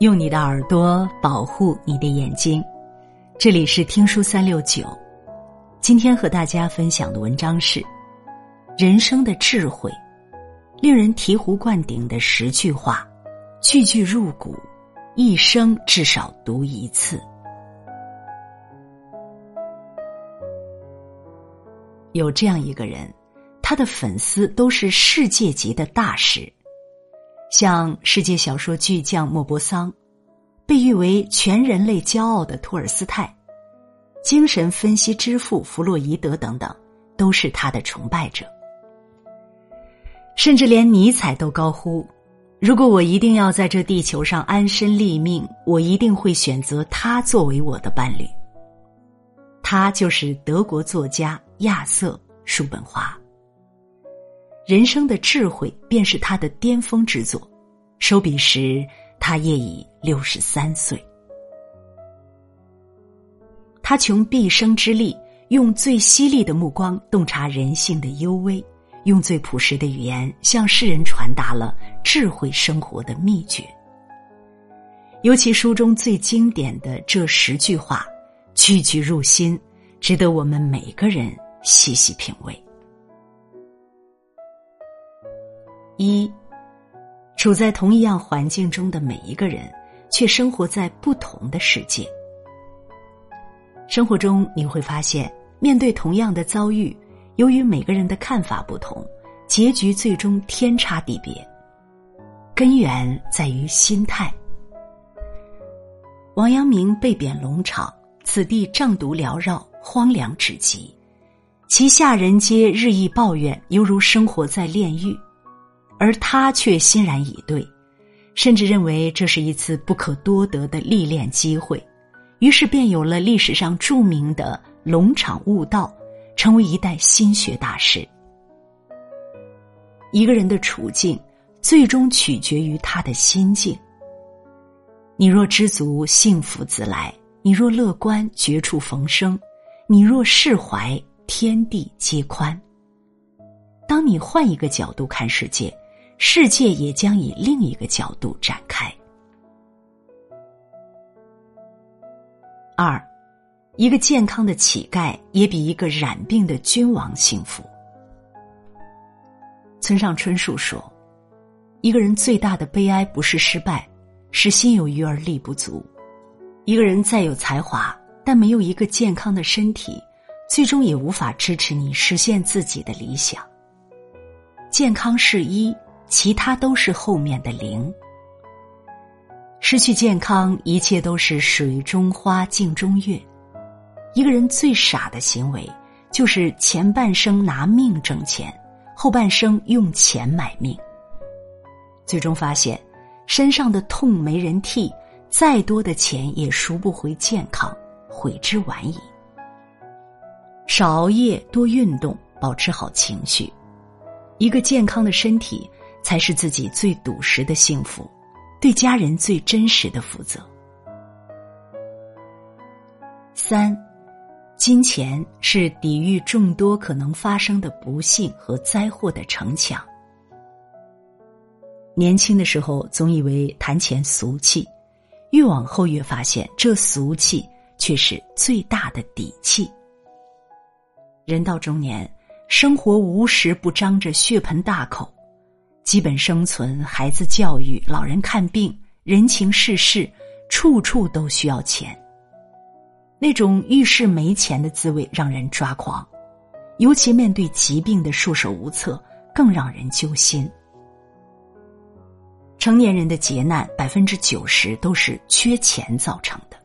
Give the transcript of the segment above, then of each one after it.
用你的耳朵保护你的眼睛，这里是听书三六九。今天和大家分享的文章是：人生的智慧，令人醍醐灌顶的十句话，句句入骨，一生至少读一次。有这样一个人，他的粉丝都是世界级的大师。像世界小说巨匠莫泊桑，被誉为全人类骄傲的托尔斯泰，精神分析之父弗洛伊德等等，都是他的崇拜者。甚至连尼采都高呼：“如果我一定要在这地球上安身立命，我一定会选择他作为我的伴侣。”他就是德国作家亚瑟·叔本华。人生的智慧便是他的巅峰之作，收笔时他业已六十三岁。他穷毕生之力，用最犀利的目光洞察人性的幽微，用最朴实的语言向世人传达了智慧生活的秘诀。尤其书中最经典的这十句话，句句入心，值得我们每个人细细品味。一，处在同一样环境中的每一个人，却生活在不同的世界。生活中你会发现，面对同样的遭遇，由于每个人的看法不同，结局最终天差地别。根源在于心态。王阳明被贬龙场，此地瘴毒缭绕，荒凉至极，其下人皆日益抱怨，犹如生活在炼狱。而他却欣然以对，甚至认为这是一次不可多得的历练机会，于是便有了历史上著名的龙场悟道，成为一代心学大师。一个人的处境，最终取决于他的心境。你若知足，幸福自来；你若乐观，绝处逢生；你若释怀，天地皆宽。当你换一个角度看世界。世界也将以另一个角度展开。二，一个健康的乞丐也比一个染病的君王幸福。村上春树说：“一个人最大的悲哀不是失败，是心有余而力不足。一个人再有才华，但没有一个健康的身体，最终也无法支持你实现自己的理想。健康是一。”其他都是后面的零。失去健康，一切都是水中花，镜中月。一个人最傻的行为，就是前半生拿命挣钱，后半生用钱买命。最终发现，身上的痛没人替，再多的钱也赎不回健康，悔之晚矣。少熬夜，多运动，保持好情绪。一个健康的身体。才是自己最笃实的幸福，对家人最真实的负责。三，金钱是抵御众多可能发生的不幸和灾祸的城墙。年轻的时候总以为谈钱俗气，越往后越发现这俗气却是最大的底气。人到中年，生活无时不张着血盆大口。基本生存、孩子教育、老人看病、人情世事，处处都需要钱。那种遇事没钱的滋味让人抓狂，尤其面对疾病的束手无策，更让人揪心。成年人的劫难，百分之九十都是缺钱造成的。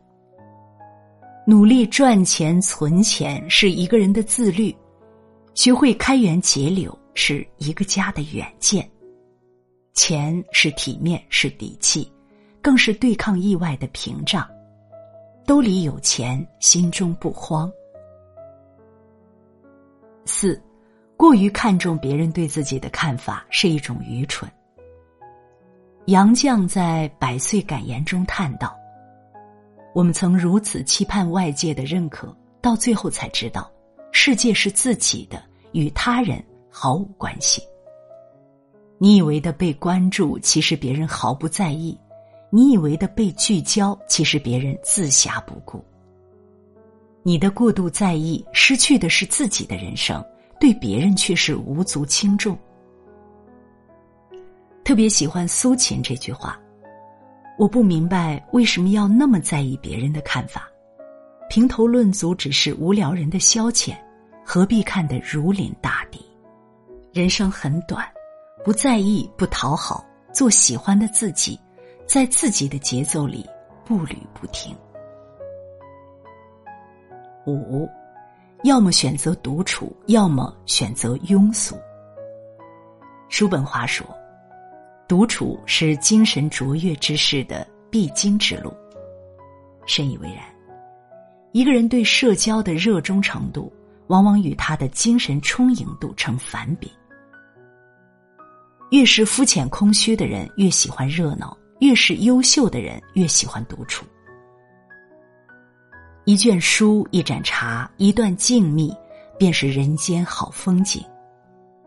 努力赚钱、存钱是一个人的自律，学会开源节流是一个家的远见。钱是体面，是底气，更是对抗意外的屏障。兜里有钱，心中不慌。四，过于看重别人对自己的看法是一种愚蠢。杨绛在《百岁感言》中叹道：“我们曾如此期盼外界的认可，到最后才知道，世界是自己的，与他人毫无关系。”你以为的被关注，其实别人毫不在意；你以为的被聚焦，其实别人自暇不顾。你的过度在意，失去的是自己的人生，对别人却是无足轻重。特别喜欢苏秦这句话：“我不明白为什么要那么在意别人的看法，评头论足只是无聊人的消遣，何必看得如临大敌？人生很短，不在意，不讨好，做喜欢的自己，在自己的节奏里步履不停。”五，要么选择独处，要么选择庸俗。叔本华说。独处是精神卓越之士的必经之路。深以为然。一个人对社交的热衷程度，往往与他的精神充盈度成反比。越是肤浅空虚的人，越喜欢热闹；越是优秀的人，越喜欢独处。一卷书，一盏茶，一段静谧，便是人间好风景；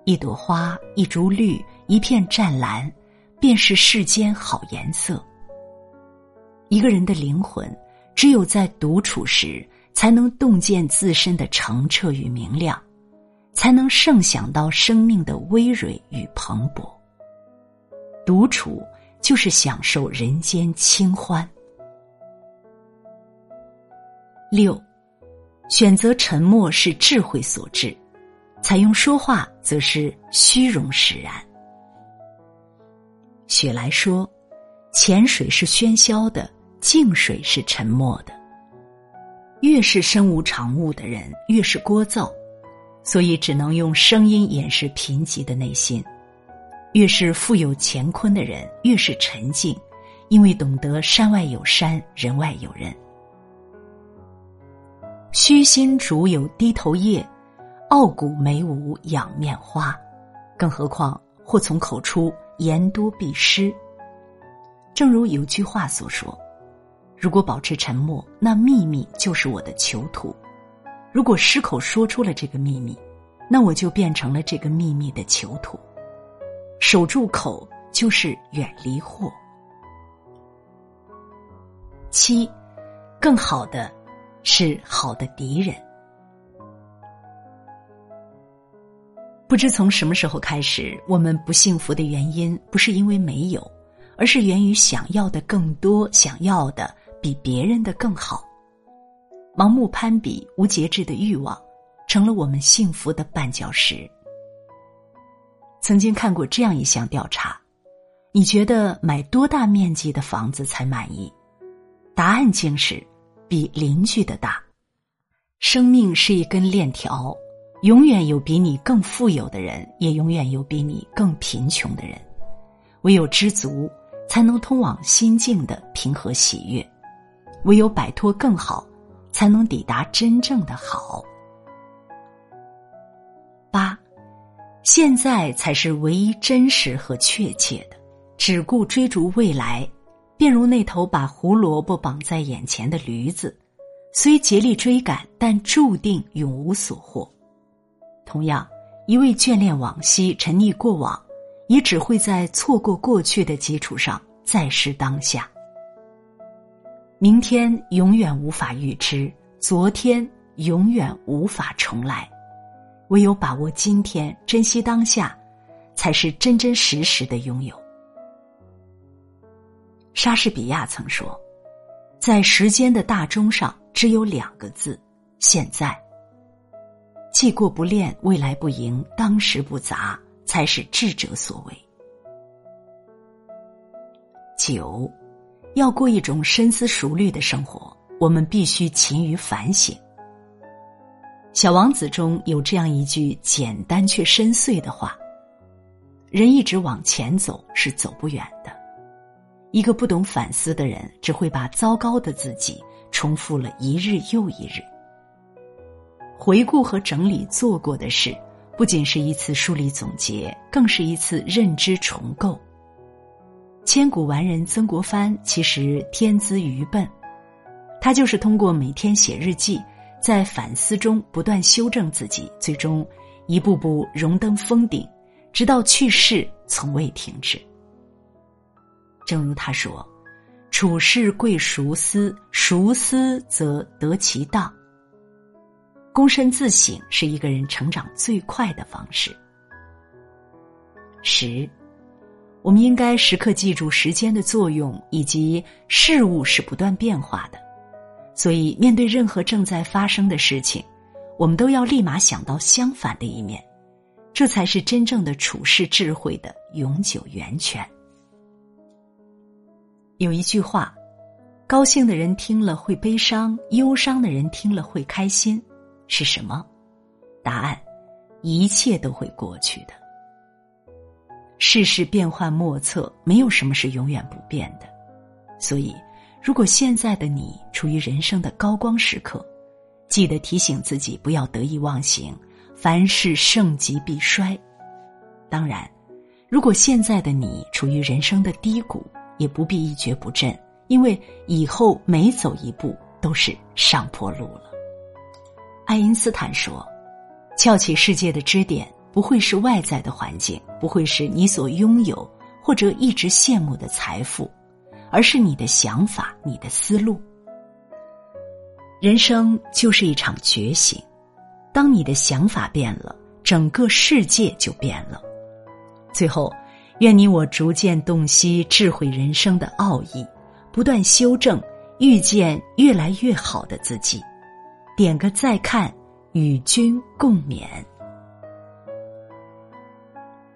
一朵花，一株绿，一片湛蓝。便是世间好颜色。一个人的灵魂，只有在独处时，才能洞见自身的澄澈与明亮，才能盛享到生命的葳蕤与蓬勃。独处就是享受人间清欢。六，选择沉默是智慧所致，采用说话则是虚荣使然。雪莱说：“浅水是喧嚣的，静水是沉默的。越是身无长物的人，越是聒噪，所以只能用声音掩饰贫瘠的内心。越是富有乾坤的人，越是沉静，因为懂得山外有山，人外有人。虚心竹有低头叶，傲骨梅无仰面花。更何况，祸从口出。”言多必失。正如有句话所说：“如果保持沉默，那秘密就是我的囚徒；如果失口说出了这个秘密，那我就变成了这个秘密的囚徒。守住口，就是远离祸。”七，更好的是好的敌人。不知从什么时候开始，我们不幸福的原因不是因为没有，而是源于想要的更多，想要的比别人的更好。盲目攀比、无节制的欲望，成了我们幸福的绊脚石。曾经看过这样一项调查：你觉得买多大面积的房子才满意？答案竟是比邻居的大。生命是一根链条。永远有比你更富有的人，也永远有比你更贫穷的人。唯有知足，才能通往心境的平和喜悦；唯有摆脱更好，才能抵达真正的好。八，现在才是唯一真实和确切的。只顾追逐未来，便如那头把胡萝卜绑在眼前的驴子，虽竭力追赶，但注定永无所获。同样，一味眷恋往昔、沉溺过往，也只会在错过过去的基础上再失当下。明天永远无法预知，昨天永远无法重来，唯有把握今天，珍惜当下，才是真真实实的拥有。莎士比亚曾说：“在时间的大钟上，只有两个字：现在。”既过不恋，未来不迎，当时不杂，才是智者所为。九，要过一种深思熟虑的生活，我们必须勤于反省。小王子中有这样一句简单却深邃的话：“人一直往前走是走不远的。一个不懂反思的人，只会把糟糕的自己重复了一日又一日。”回顾和整理做过的事，不仅是一次梳理总结，更是一次认知重构。千古完人曾国藩其实天资愚笨，他就是通过每天写日记，在反思中不断修正自己，最终一步步荣登峰顶，直到去世从未停止。正如他说：“处事贵熟思，熟思则得其道。躬身自省是一个人成长最快的方式。十，我们应该时刻记住时间的作用，以及事物是不断变化的，所以面对任何正在发生的事情，我们都要立马想到相反的一面，这才是真正的处世智慧的永久源泉。有一句话：高兴的人听了会悲伤，忧伤的人听了会开心，是什么？答案：一切都会过去的。世事变幻莫测，没有什么是永远不变的。所以，如果现在的你处于人生的高光时刻，记得提醒自己不要得意忘形，凡事盛极必衰。当然，如果现在的你处于人生的低谷，也不必一蹶不振，因为以后每走一步都是上坡路了。爱因斯坦说：“撬起世界的支点。”不会是外在的环境，不会是你所拥有或者一直羡慕的财富，而是你的想法、你的思路。人生就是一场觉醒，当你的想法变了，整个世界就变了。最后，愿你我逐渐洞悉智慧人生的奥义，不断修正，遇见越来越好的自己。点个再看，与君共勉。